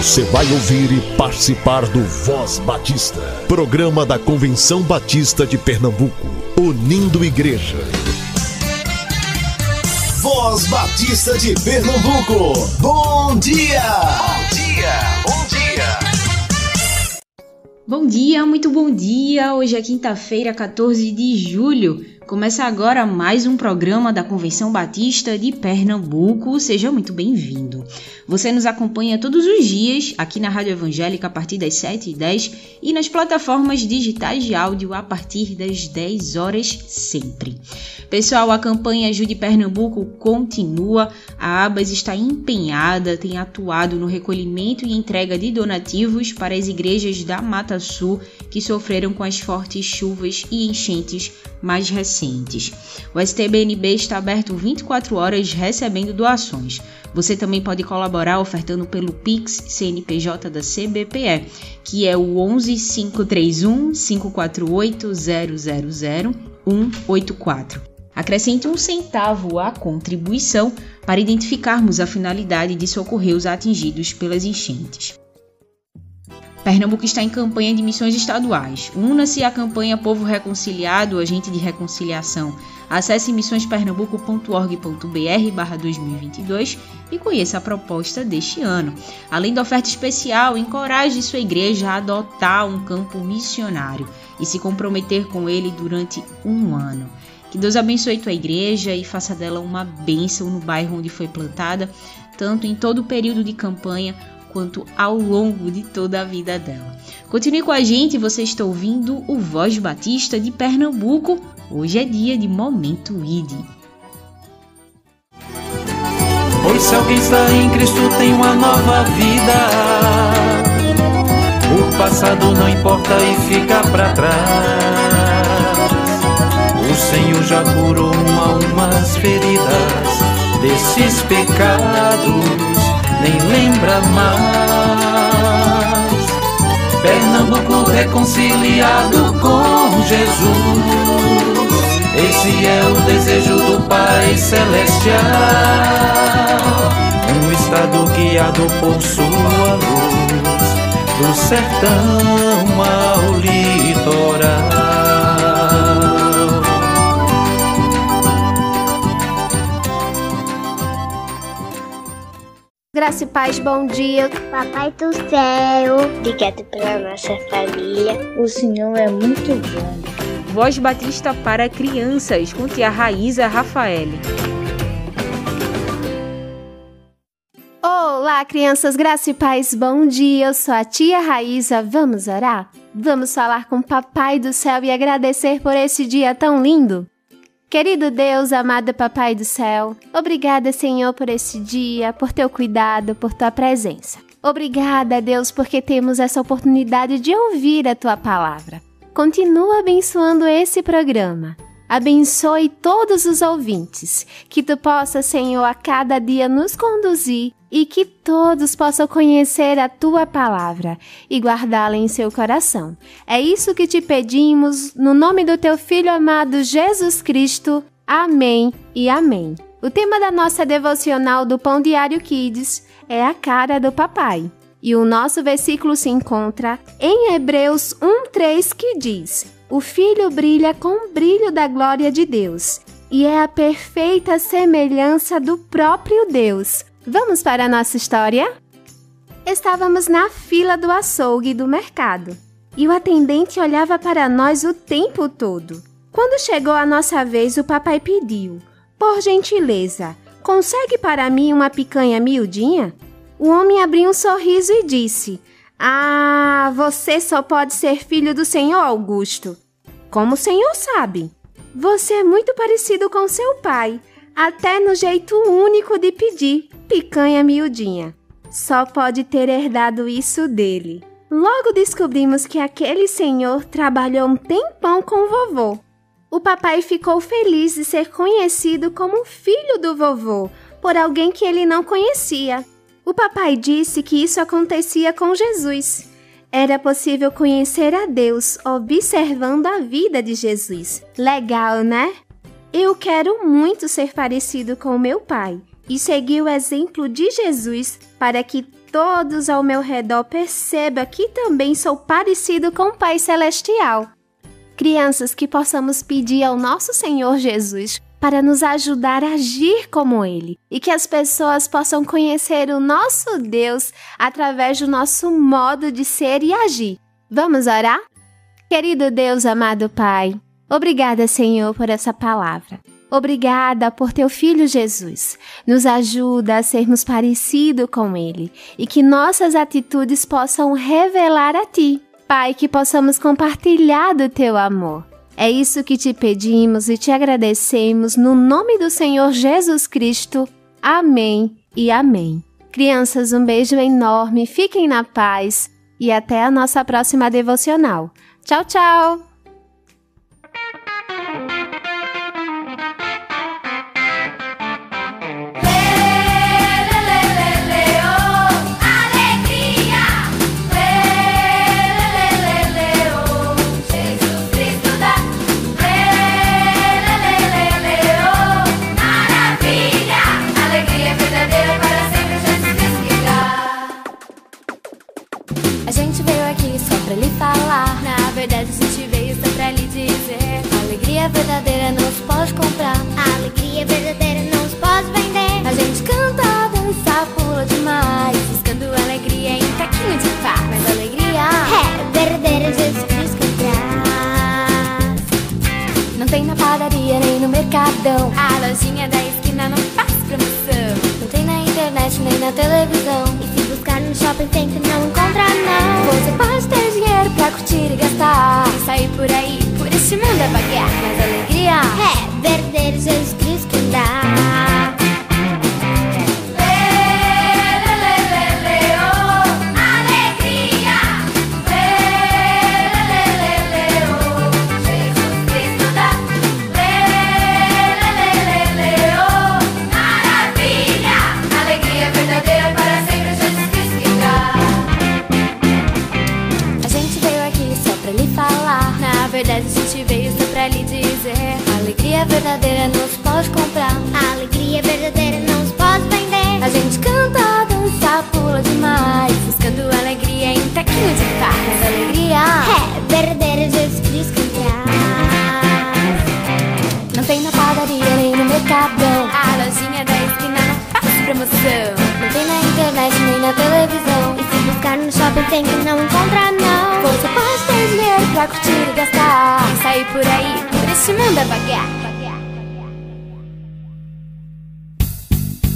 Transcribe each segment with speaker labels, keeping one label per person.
Speaker 1: Você vai ouvir e participar do Voz Batista, programa da Convenção Batista de Pernambuco, unindo igreja.
Speaker 2: Voz Batista de Pernambuco, bom dia! Bom dia, bom
Speaker 3: dia! Bom dia, muito bom dia! Hoje é quinta-feira, 14 de julho. Começa agora mais um programa da Convenção Batista de Pernambuco. Seja muito bem-vindo. Você nos acompanha todos os dias aqui na Rádio Evangélica a partir das 7h10 e nas plataformas digitais de áudio a partir das 10 horas sempre. Pessoal, a campanha Ajude Pernambuco continua. A ABAS está empenhada, tem atuado no recolhimento e entrega de donativos para as igrejas da Mata Sul que sofreram com as fortes chuvas e enchentes mais recentes. O STBNB está aberto 24 horas recebendo doações. Você também pode colaborar ofertando pelo Pix CNPJ da CBPE, que é o 11 531 548 000 184. Acrescente um centavo à contribuição para identificarmos a finalidade de socorrer os atingidos pelas enchentes. Pernambuco está em campanha de missões estaduais. Una-se à campanha Povo Reconciliado, agente de reconciliação. Acesse missõespernambuco.org.br barra 2022 e conheça a proposta deste ano. Além da oferta especial, encoraje sua igreja a adotar um campo missionário e se comprometer com ele durante um ano. Que Deus abençoe tua igreja e faça dela uma bênção no bairro onde foi plantada, tanto em todo o período de campanha quanto ao longo de toda a vida dela. Continue com a gente, você está ouvindo o Voz Batista de Pernambuco. Hoje é dia de Momento ID.
Speaker 4: Pois se alguém está em Cristo tem uma nova vida. O passado não importa e fica para trás. O Senhor já curou uma, umas feridas desses pecados nem lembra mais. Pernambuco reconciliado com Jesus. Esse é o desejo do Pai Celestial. Um estado guiado por sua luz, do sertão ao litoral.
Speaker 5: Graça e paz, bom dia.
Speaker 6: Papai do céu, obrigado pela nossa família.
Speaker 7: O Senhor é muito bom.
Speaker 3: Voz Batista para crianças, com tia Raíza Rafael.
Speaker 5: Olá, crianças, graça e paz, bom dia. Eu sou a tia Raíza. Vamos orar? Vamos falar com o Papai do céu e agradecer por esse dia tão lindo? Querido Deus, amado Papai do céu, obrigada, Senhor, por esse dia, por teu cuidado, por tua presença. Obrigada, Deus, porque temos essa oportunidade de ouvir a tua palavra. Continua abençoando esse programa. Abençoe todos os ouvintes. Que tu possa, Senhor, a cada dia nos conduzir e que todos possam conhecer a tua palavra e guardá-la em seu coração. É isso que te pedimos, no nome do teu filho amado Jesus Cristo. Amém e amém. O tema da nossa devocional do Pão Diário Kids é a cara do papai. E o nosso versículo se encontra em Hebreus 1:3 que diz: O filho brilha com o brilho da glória de Deus, e é a perfeita semelhança do próprio Deus Vamos para a nossa história? Estávamos na fila do açougue do mercado e o atendente olhava para nós o tempo todo. Quando chegou a nossa vez, o papai pediu: Por gentileza, consegue para mim uma picanha miudinha? O homem abriu um sorriso e disse: Ah, você só pode ser filho do senhor Augusto. Como o senhor sabe? Você é muito parecido com seu pai, até no jeito único de pedir picanha miudinha. Só pode ter herdado isso dele. Logo descobrimos que aquele senhor trabalhou um tempão com o vovô. O papai ficou feliz de ser conhecido como filho do vovô por alguém que ele não conhecia. O papai disse que isso acontecia com Jesus. Era possível conhecer a Deus observando a vida de Jesus. Legal, né? Eu quero muito ser parecido com meu pai e seguir o exemplo de Jesus para que todos ao meu redor percebam que também sou parecido com o Pai Celestial. Crianças, que possamos pedir ao nosso Senhor Jesus para nos ajudar a agir como Ele e que as pessoas possam conhecer o nosso Deus através do nosso modo de ser e agir. Vamos orar? Querido Deus, amado Pai, obrigada, Senhor, por essa palavra. Obrigada por teu filho Jesus. Nos ajuda a sermos parecidos com ele e que nossas atitudes possam revelar a ti. Pai, que possamos compartilhar do teu amor. É isso que te pedimos e te agradecemos no nome do Senhor Jesus Cristo. Amém e amém. Crianças, um beijo enorme, fiquem na paz e até a nossa próxima devocional. Tchau, tchau!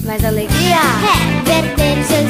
Speaker 8: Mas alegria.
Speaker 6: É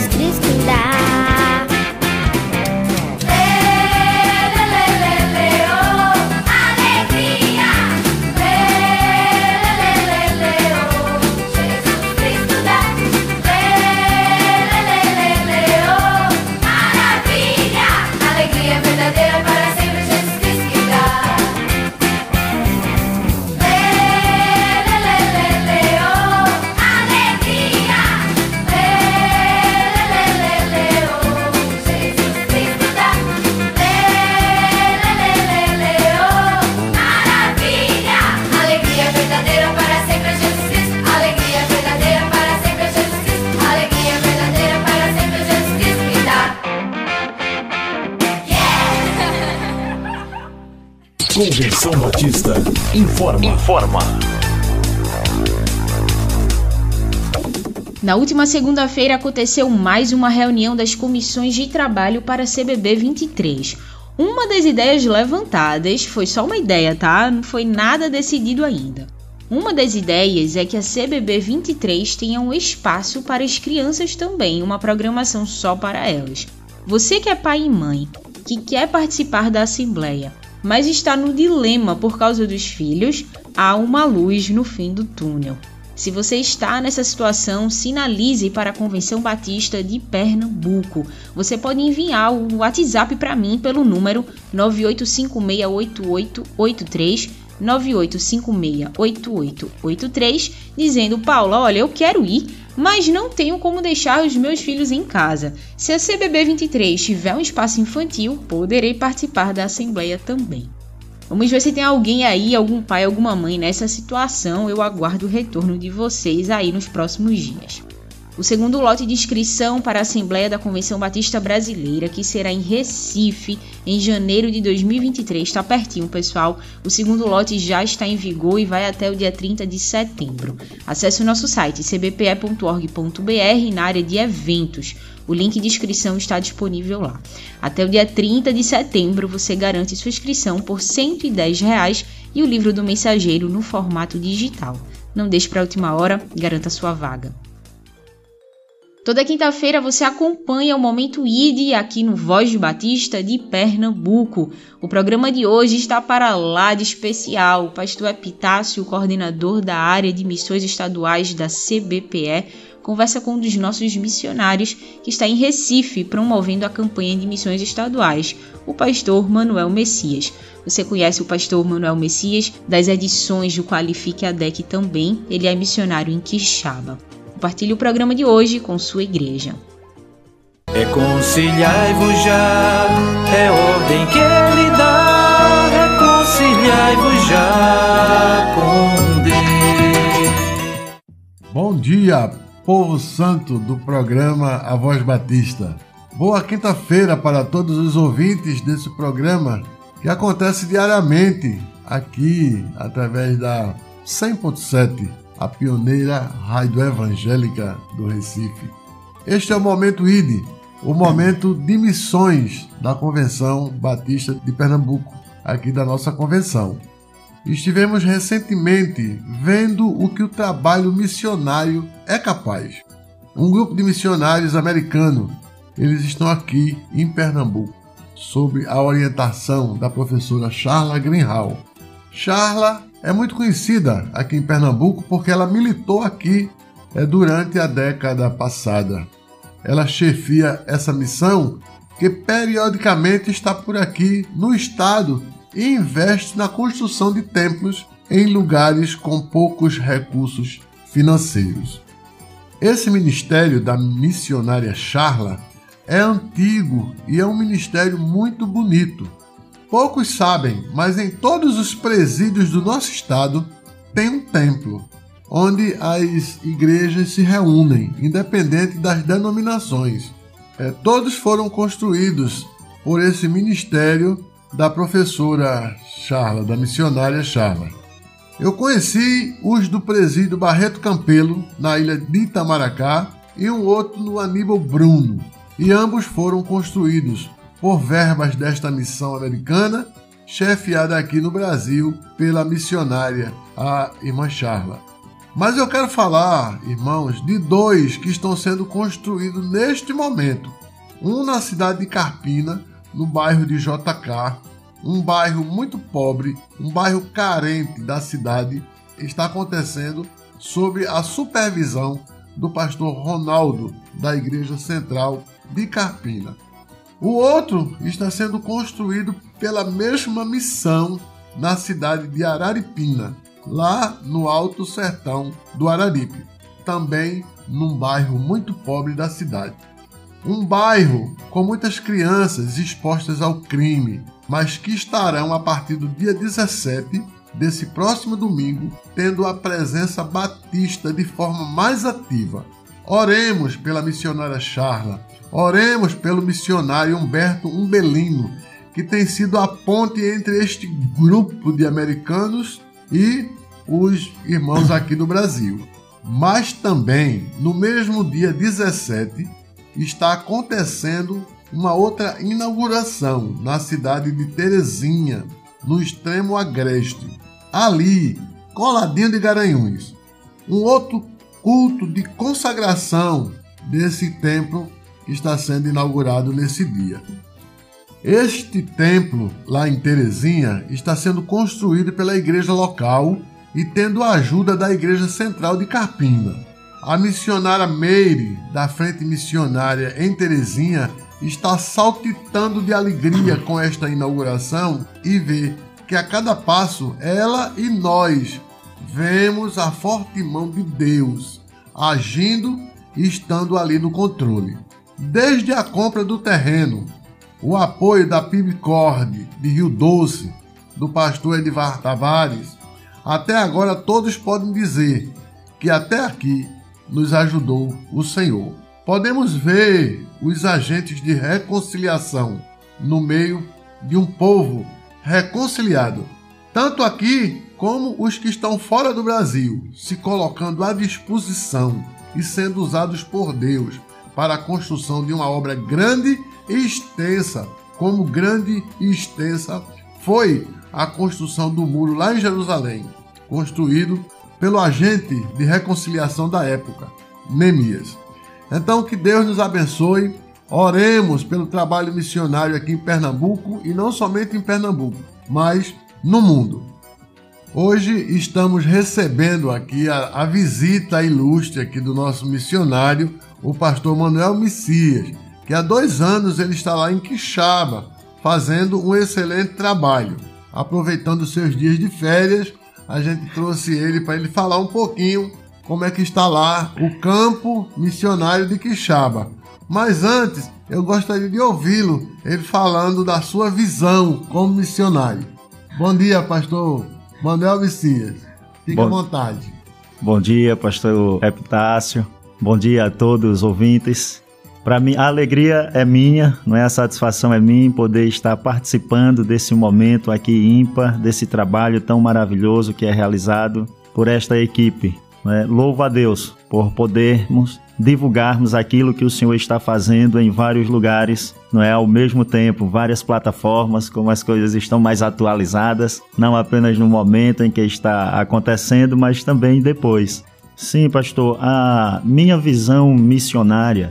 Speaker 1: informa. Informa.
Speaker 3: Na última segunda-feira aconteceu mais uma reunião das comissões de trabalho para a CBB 23. Uma das ideias levantadas foi só uma ideia, tá? Não foi nada decidido ainda. Uma das ideias é que a CBB 23 tenha um espaço para as crianças também, uma programação só para elas. Você que é pai e mãe, que quer participar da assembleia, mas está no dilema por causa dos filhos, há uma luz no fim do túnel. Se você está nessa situação, sinalize para a Convenção Batista de Pernambuco. Você pode enviar o WhatsApp para mim pelo número 98568883 98568883 dizendo: "Paula, olha, eu quero ir, mas não tenho como deixar os meus filhos em casa. Se a CBB 23 tiver um espaço infantil, poderei participar da assembleia também. Vamos ver se tem alguém aí, algum pai, alguma mãe nessa situação. Eu aguardo o retorno de vocês aí nos próximos dias. O segundo lote de inscrição para a Assembleia da Convenção Batista Brasileira, que será em Recife em janeiro de 2023, está pertinho, pessoal. O segundo lote já está em vigor e vai até o dia 30 de setembro. Acesse o nosso site cbpe.org.br na área de eventos. O link de inscrição está disponível lá. Até o dia 30 de setembro você garante sua inscrição por 110 reais e o livro do mensageiro no formato digital. Não deixe para a última hora, garanta sua vaga. Toda quinta-feira você acompanha o Momento ID aqui no Voz de Batista de Pernambuco. O programa de hoje está para lá de especial. O pastor Epitácio, coordenador da área de missões estaduais da CBPE, conversa com um dos nossos missionários que está em Recife promovendo a campanha de missões estaduais, o pastor Manuel Messias. Você conhece o pastor Manuel Messias das edições do Qualifique a DEC também, ele é missionário em Quixaba. Compartilhe o programa de hoje com sua igreja.
Speaker 4: Reconciliai-vos já, é ordem que ele dá. Reconciliai-vos já com Deus.
Speaker 9: Bom dia, povo santo do programa A Voz Batista. Boa quinta-feira para todos os ouvintes desse programa que acontece diariamente aqui através da 100.7 a pioneira rádio evangélica do Recife. Este é o Momento ID, o momento de missões da Convenção Batista de Pernambuco, aqui da nossa convenção. Estivemos recentemente vendo o que o trabalho missionário é capaz. Um grupo de missionários americanos, eles estão aqui em Pernambuco, sob a orientação da professora Charla Greenhall. Charla é muito conhecida aqui em Pernambuco porque ela militou aqui é, durante a década passada. Ela chefia essa missão que periodicamente está por aqui no estado e investe na construção de templos em lugares com poucos recursos financeiros. Esse ministério da missionária Charla é antigo e é um ministério muito bonito Poucos sabem, mas em todos os presídios do nosso estado tem um templo, onde as igrejas se reúnem, independente das denominações. É, todos foram construídos por esse ministério da professora Charla, da missionária Charla. Eu conheci os do presídio Barreto Campelo, na ilha de Itamaracá, e um outro no Aníbal Bruno, e ambos foram construídos por verbas desta missão americana, chefiada aqui no Brasil pela missionária, a irmã Charla. Mas eu quero falar, irmãos, de dois que estão sendo construídos neste momento. Um na cidade de Carpina, no bairro de JK, um bairro muito pobre, um bairro carente da cidade, está acontecendo sob a supervisão do pastor Ronaldo, da Igreja Central de Carpina. O outro está sendo construído pela mesma missão na cidade de Araripina, lá no Alto Sertão do Araripe, também num bairro muito pobre da cidade. Um bairro com muitas crianças expostas ao crime, mas que estarão a partir do dia 17 desse próximo domingo tendo a presença batista de forma mais ativa. Oremos pela missionária Charla, Oremos pelo missionário Humberto Umbelino, que tem sido a ponte entre este grupo de americanos e os irmãos aqui do Brasil. Mas também, no mesmo dia 17, está acontecendo uma outra inauguração na cidade de Terezinha, no extremo agreste. Ali, coladinho de Garanhuns, um outro culto de consagração desse templo que está sendo inaugurado nesse dia. Este templo, lá em Terezinha, está sendo construído pela igreja local e tendo a ajuda da Igreja Central de Carpina. A missionária Meire, da Frente Missionária em Terezinha, está saltitando de alegria com esta inauguração e vê que a cada passo ela e nós vemos a forte mão de Deus agindo e estando ali no controle. Desde a compra do terreno, o apoio da Pibcord de Rio Doce, do pastor Edivar Tavares, até agora todos podem dizer que até aqui nos ajudou o Senhor. Podemos ver os agentes de reconciliação no meio de um povo reconciliado, tanto aqui como os que estão fora do Brasil, se colocando à disposição e sendo usados por Deus para a construção de uma obra grande e extensa, como grande e extensa foi a construção do muro lá em Jerusalém, construído pelo agente de reconciliação da época, Neemias. Então, que Deus nos abençoe. Oremos pelo trabalho missionário aqui em Pernambuco e não somente em Pernambuco, mas no mundo. Hoje estamos recebendo aqui a, a visita ilustre aqui do nosso missionário, o pastor Manuel Messias, que há dois anos ele está lá em Quixaba, fazendo um excelente trabalho. Aproveitando seus dias de férias, a gente trouxe ele para ele falar um pouquinho como é que está lá o campo missionário de Quixaba. Mas antes, eu gostaria de ouvi-lo, ele falando da sua visão como missionário. Bom dia, pastor Manuel Messias. Fique Bom... à vontade.
Speaker 10: Bom dia, pastor Epitácio. Bom dia a todos os ouvintes. Para mim, a alegria é minha, não é a satisfação é minha poder estar participando desse momento aqui ímpar, desse trabalho tão maravilhoso que é realizado por esta equipe. Né? Louvo a Deus por podermos divulgarmos aquilo que o Senhor está fazendo em vários lugares, não é ao mesmo tempo, várias plataformas, como as coisas estão mais atualizadas, não apenas no momento em que está acontecendo, mas também depois. Sim, pastor, a minha visão missionária,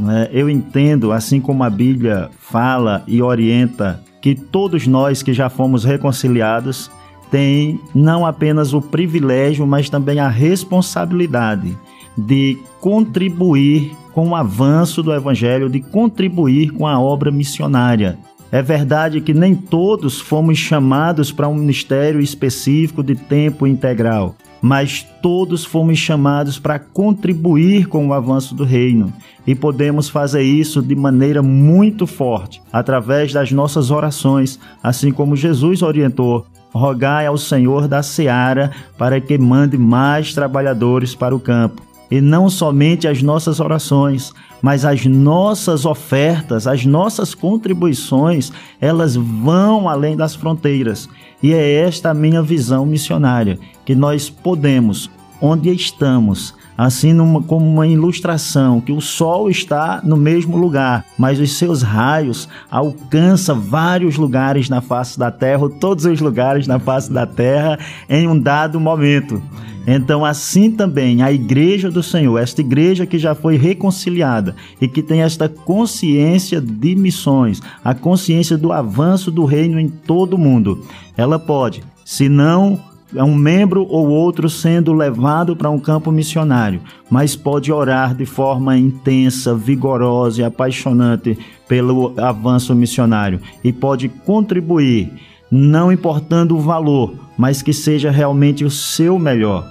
Speaker 10: é? eu entendo, assim como a Bíblia fala e orienta, que todos nós que já fomos reconciliados tem não apenas o privilégio, mas também a responsabilidade de contribuir com o avanço do Evangelho, de contribuir com a obra missionária. É verdade que nem todos fomos chamados para um ministério específico de tempo integral, mas todos fomos chamados para contribuir com o avanço do reino. E podemos fazer isso de maneira muito forte, através das nossas orações, assim como Jesus orientou rogai ao Senhor da seara para que mande mais trabalhadores para o campo. E não somente as nossas orações, mas as nossas ofertas, as nossas contribuições, elas vão além das fronteiras. E é esta a minha visão missionária, que nós podemos, onde estamos, assim numa, como uma ilustração que o Sol está no mesmo lugar, mas os seus raios alcançam vários lugares na face da Terra, ou todos os lugares na face da Terra, em um dado momento. Então, assim também, a igreja do Senhor, esta igreja que já foi reconciliada e que tem esta consciência de missões, a consciência do avanço do reino em todo o mundo, ela pode, se não é um membro ou outro sendo levado para um campo missionário, mas pode orar de forma intensa, vigorosa e apaixonante pelo avanço missionário e pode contribuir, não importando o valor, mas que seja realmente o seu melhor.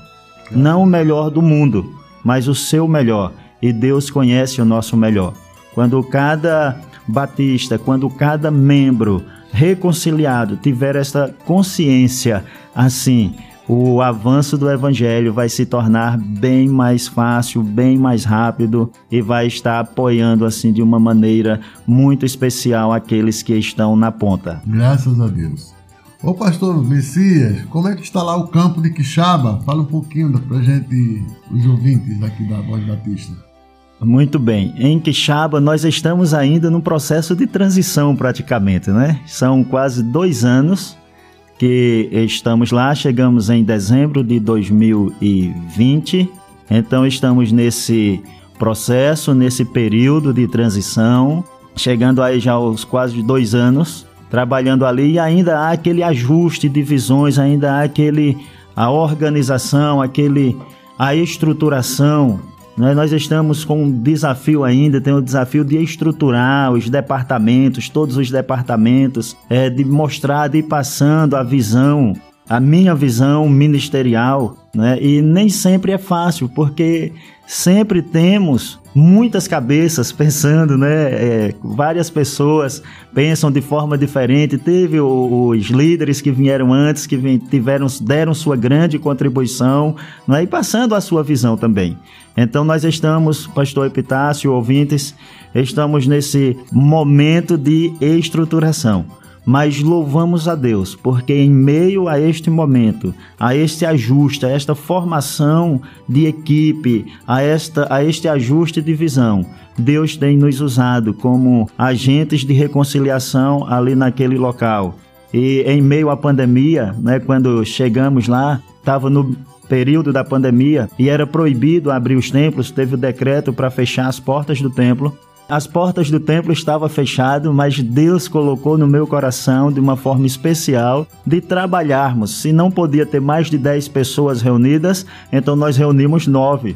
Speaker 10: Não o melhor do mundo, mas o seu melhor. E Deus conhece o nosso melhor. Quando cada batista, quando cada membro reconciliado tiver esta consciência assim, o avanço do evangelho vai se tornar bem mais fácil, bem mais rápido e vai estar apoiando assim de uma maneira muito especial aqueles que estão na ponta.
Speaker 9: Graças a Deus. Ô pastor Messias, como é que está lá o campo de Quixaba? Fala um pouquinho pra gente, os ouvintes aqui da Voz Batista.
Speaker 10: Muito bem. Em Quixaba, nós estamos ainda num processo de transição, praticamente, né? São quase dois anos que estamos lá, chegamos em dezembro de 2020, então estamos nesse processo, nesse período de transição, chegando aí já aos quase dois anos, trabalhando ali e ainda há aquele ajuste de visões, ainda há aquele a organização, aquele a estruturação? Nós estamos com um desafio ainda, tem o desafio de estruturar os departamentos, todos os departamentos, é, de mostrar, de ir passando a visão, a minha visão ministerial Né? E nem sempre é fácil, porque sempre temos muitas cabeças pensando, né? É, várias pessoas pensam de forma diferente. Teve os líderes que vieram antes, que tiveram, deram sua grande contribuição, né? e passando a sua visão também. Então nós estamos, pastor Epitácio, ouvintes, estamos nesse momento de estruturação mas louvamos a Deus, porque em meio a este momento, a este ajuste, a esta formação de equipe, a, esta, a este ajuste de visão, Deus tem nos usado como agentes de reconciliação ali naquele local. E em meio à pandemia, né, quando chegamos lá, estava no período da pandemia e era proibido abrir os templos, teve o decreto para fechar as portas do templo. As portas do templo estavam fechadas, mas Deus colocou no meu coração de uma forma especial de trabalharmos. Se não podia ter mais de 10 pessoas reunidas, então nós reunimos nove.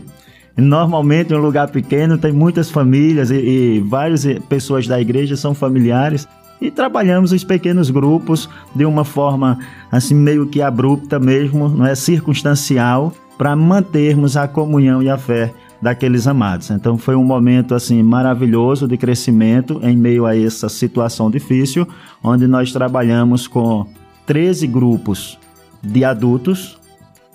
Speaker 10: Normalmente, em um lugar pequeno, tem muitas famílias e, e várias pessoas da igreja são familiares e trabalhamos os pequenos grupos de uma forma assim meio que abrupta mesmo, não é circunstancial, para mantermos a comunhão e a fé daqueles amados. Então foi um momento assim maravilhoso de crescimento em meio a essa situação difícil, onde nós trabalhamos com 13 grupos de adultos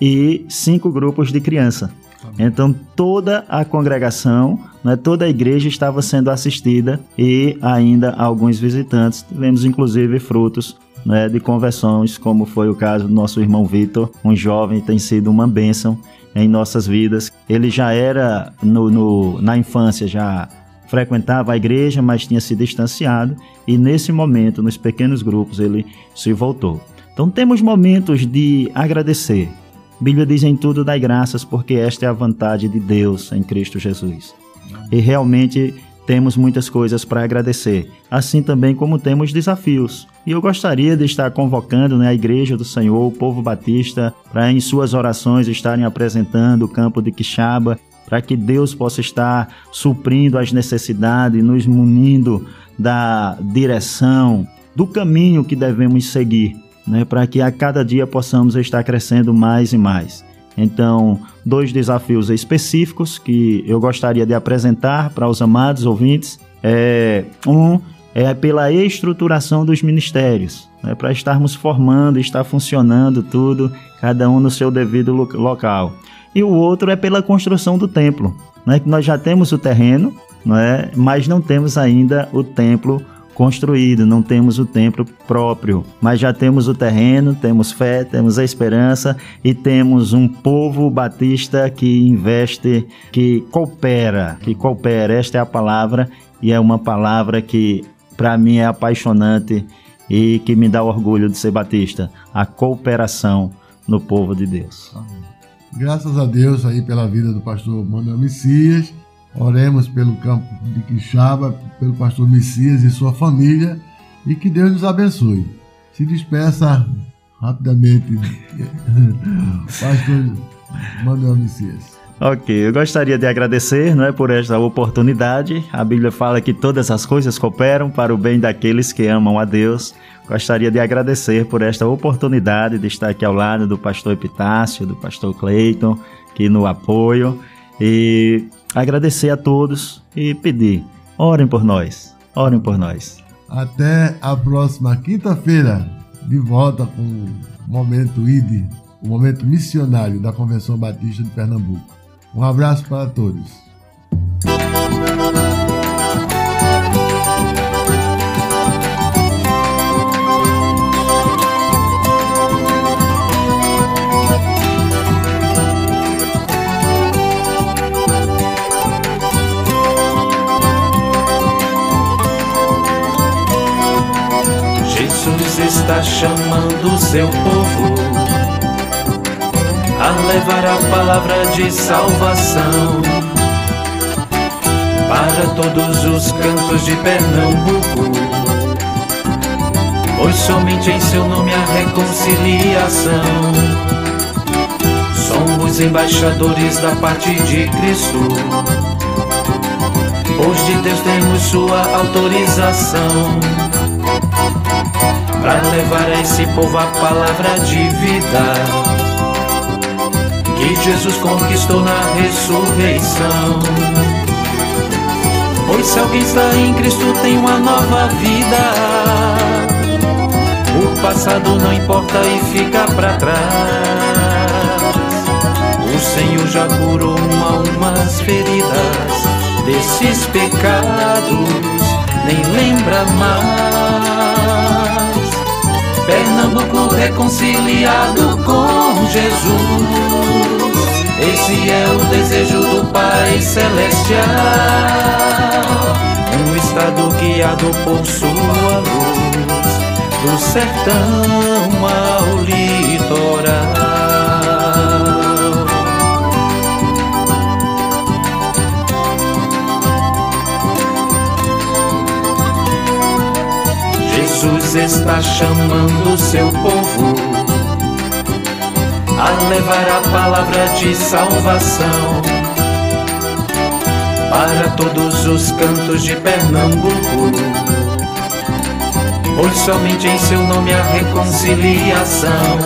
Speaker 10: e cinco grupos de criança. Então toda a congregação, né, toda a igreja estava sendo assistida e ainda alguns visitantes. Tivemos inclusive frutos né, de conversões, como foi o caso do nosso irmão Vitor, um jovem, tem sido uma bênção em nossas vidas. Ele já era no, no, na infância já frequentava a igreja, mas tinha se distanciado e nesse momento, nos pequenos grupos, ele se voltou. Então temos momentos de agradecer. A Bíblia diz em tudo dai graças, porque esta é a vontade de Deus em Cristo Jesus. E realmente temos muitas coisas para agradecer, assim também como temos desafios. E eu gostaria de estar convocando né, a Igreja do Senhor, o povo batista, para em suas orações estarem apresentando o campo de Quixaba, para que Deus possa estar suprindo as necessidades, nos munindo da direção, do caminho que devemos seguir, né, para que a cada dia possamos estar crescendo mais e mais. Então, dois desafios específicos que eu gostaria de apresentar para os amados ouvintes. É, um é pela estruturação dos ministérios, né, para estarmos formando, estar funcionando tudo, cada um no seu devido local. E o outro é pela construção do templo, né, que nós já temos o terreno, né, mas não temos ainda o templo construído, não temos o templo próprio, mas já temos o terreno, temos fé, temos a esperança e temos um povo batista que investe, que coopera, que coopera. Esta é a palavra e é uma palavra que para mim é apaixonante e que me dá orgulho de ser batista, a cooperação no povo de Deus.
Speaker 9: Graças a Deus aí pela vida do pastor Manuel Messias Oremos pelo campo de Quixaba, pelo pastor Messias e sua família e que Deus nos abençoe. Se despeça rapidamente, pastor Manuel Messias.
Speaker 10: Ok, eu gostaria de agradecer não é, por esta oportunidade. A Bíblia fala que todas as coisas cooperam para o bem daqueles que amam a Deus. Gostaria de agradecer por esta oportunidade de estar aqui ao lado do pastor Epitácio, do pastor Cleiton, que no apoio. E agradecer a todos e pedir: orem por nós, orem por nós.
Speaker 9: Até a próxima quinta-feira, de volta com o Momento ID, o Momento Missionário da Convenção Batista de Pernambuco. Um abraço para todos.
Speaker 4: Seu povo a levar a palavra de salvação para todos os cantos de Pernambuco. Pois somente em seu nome a reconciliação. Somos embaixadores da parte de Cristo. Pois de Deus temos sua autorização para levar a esse povo a palavra de vida. que Jesus conquistou na ressurreição. Pois se alguém está em Cristo tem uma nova vida. O passado não importa e fica para trás. O Senhor já curou umas feridas desses pecados, nem lembra mais. Pernambuco reconciliado com Jesus. Esse é o desejo do Pai Celestial. Um estado guiado por sua luz, do sertão ao litoral. Jesus está chamando seu povo a levar a palavra de salvação para todos os cantos de Pernambuco. Pois somente em seu nome há reconciliação.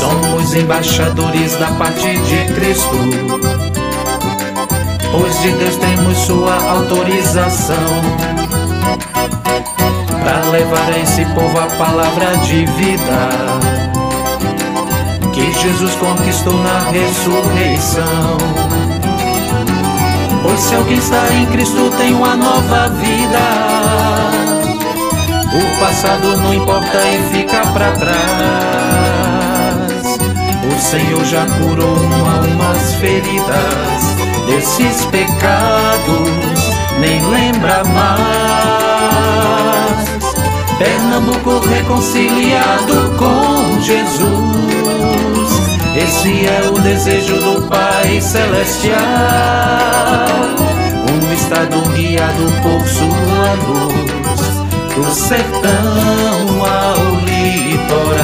Speaker 4: Somos embaixadores da parte de Cristo. Pois de Deus temos sua autorização para levar a esse povo a palavra de vida que Jesus conquistou na ressurreição. Pois se alguém está em Cristo tem uma nova vida. O passado não importa e fica para trás. O Senhor já curou almas feridas desses pecados, nem lembra mais. Pernambuco reconciliado com Jesus. Esse é o desejo do Pai Celestial. Um estado guiado por sua luz, do sertão ao litoral.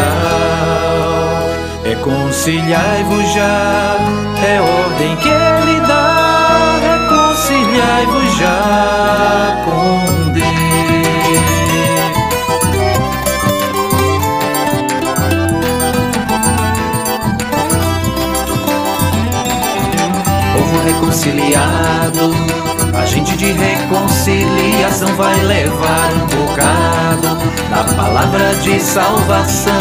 Speaker 4: Reconciliai-vos já, é ordem que ele dá. Reconciliai-vos já com Deus. Reconciliado. A gente de reconciliação vai levar um bocado da palavra de salvação.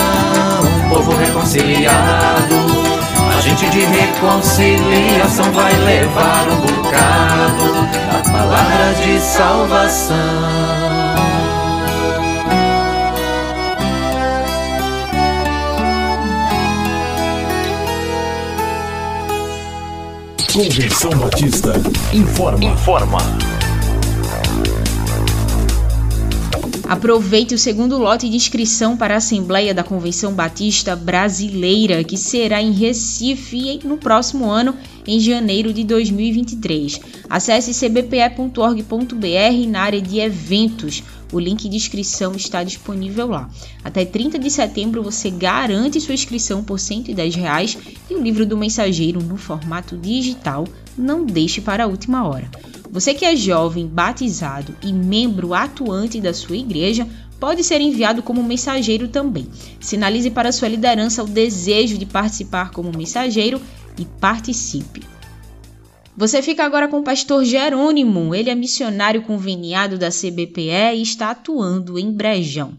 Speaker 4: Povo reconciliado. A gente de reconciliação vai levar um bocado da palavra de salvação.
Speaker 1: Convenção Batista informa. Informa.
Speaker 3: Aproveite o segundo lote de inscrição para a Assembleia da Convenção Batista Brasileira, que será em Recife no próximo ano, em janeiro de 2023. Acesse cbpe.org.br na área de eventos. O link de inscrição está disponível lá. Até 30 de setembro você garante sua inscrição por 110 reais e o livro do mensageiro no formato digital. Não deixe para a última hora. Você que é jovem, batizado e membro atuante da sua igreja, pode ser enviado como mensageiro também. Sinalize para sua liderança o desejo de participar como mensageiro e participe. Você fica agora com o pastor Jerônimo. Ele é missionário conveniado da CBPE e está atuando em Brejão.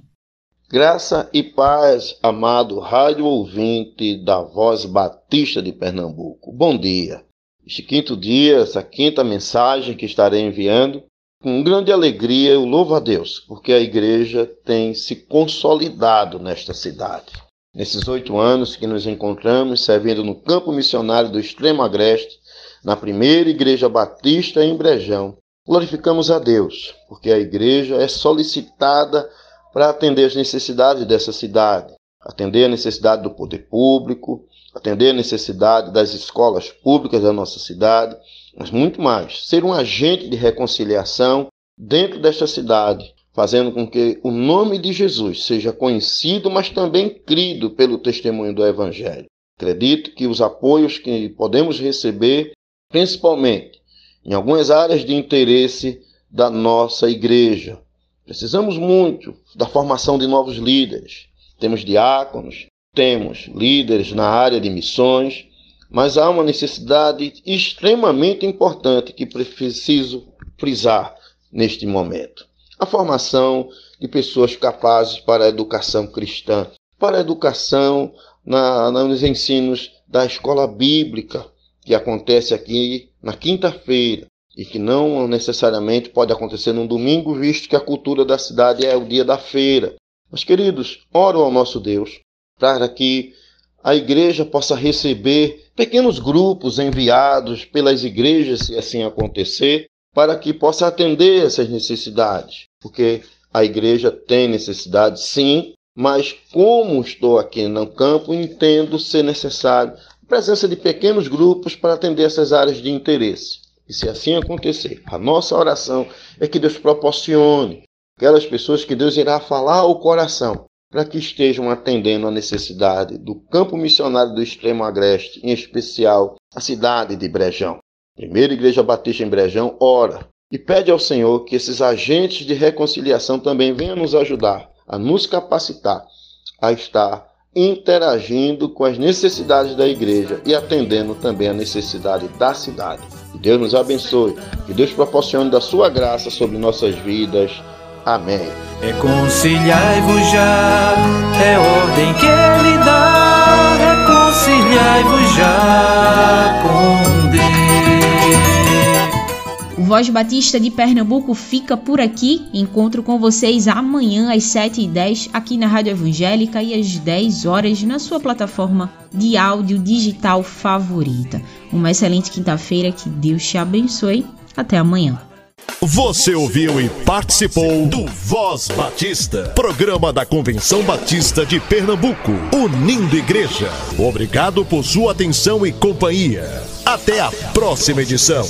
Speaker 11: Graça e paz, amado rádio ouvinte da Voz Batista de Pernambuco. Bom dia. Este quinto dia, essa quinta mensagem que estarei enviando, com grande alegria eu louvo a Deus, porque a igreja tem se consolidado nesta cidade. Nesses oito anos que nos encontramos servindo no campo missionário do Extremo Agreste, na primeira igreja batista em Brejão. Glorificamos a Deus, porque a igreja é solicitada para atender as necessidades dessa cidade, atender a necessidade do poder público, atender a necessidade das escolas públicas da nossa cidade, mas muito mais, ser um agente de reconciliação dentro desta cidade, fazendo com que o nome de Jesus seja conhecido, mas também crido pelo testemunho do Evangelho. Acredito que os apoios que podemos receber principalmente em algumas áreas de interesse da nossa igreja. Precisamos muito da formação de novos líderes. Temos diáconos, temos líderes na área de missões, mas há uma necessidade extremamente importante que preciso frisar neste momento: a formação de pessoas capazes para a educação cristã, para a educação na, nos ensinos da escola bíblica, que acontece aqui na quinta-feira e que não necessariamente pode acontecer num domingo, visto que a cultura da cidade é o dia da feira. Mas, queridos, oro ao nosso Deus para que a igreja possa receber pequenos grupos enviados pelas igrejas, se assim acontecer, para que possa atender essas necessidades. Porque a igreja tem necessidade, sim, mas como estou aqui no campo, entendo ser necessário presença de pequenos grupos para atender essas áreas de interesse. E se assim acontecer, a nossa oração é que Deus proporcione aquelas pessoas que Deus irá falar ao coração para que estejam atendendo a necessidade do campo missionário do extremo agreste, em especial a cidade de Brejão. Primeira Igreja Batista em Brejão ora e pede ao Senhor que esses agentes de reconciliação também venham nos ajudar a nos capacitar a estar interagindo com as necessidades da igreja e atendendo também a necessidade da cidade. Que Deus nos abençoe, que Deus proporcione da sua graça sobre nossas vidas. Amém.
Speaker 4: Reconciliai-vos já, é ordem que ele dá. Reconciliai-vos já com Deus.
Speaker 3: Voz Batista de Pernambuco fica por aqui. Encontro com vocês amanhã às 7h10 aqui na Rádio Evangélica e às 10 horas na sua plataforma de áudio digital favorita. Uma excelente quinta-feira, que Deus te abençoe. Até amanhã.
Speaker 1: Você ouviu e participou do Voz Batista, programa da Convenção Batista de Pernambuco, unindo igreja. Obrigado por sua atenção e companhia. Até a próxima edição.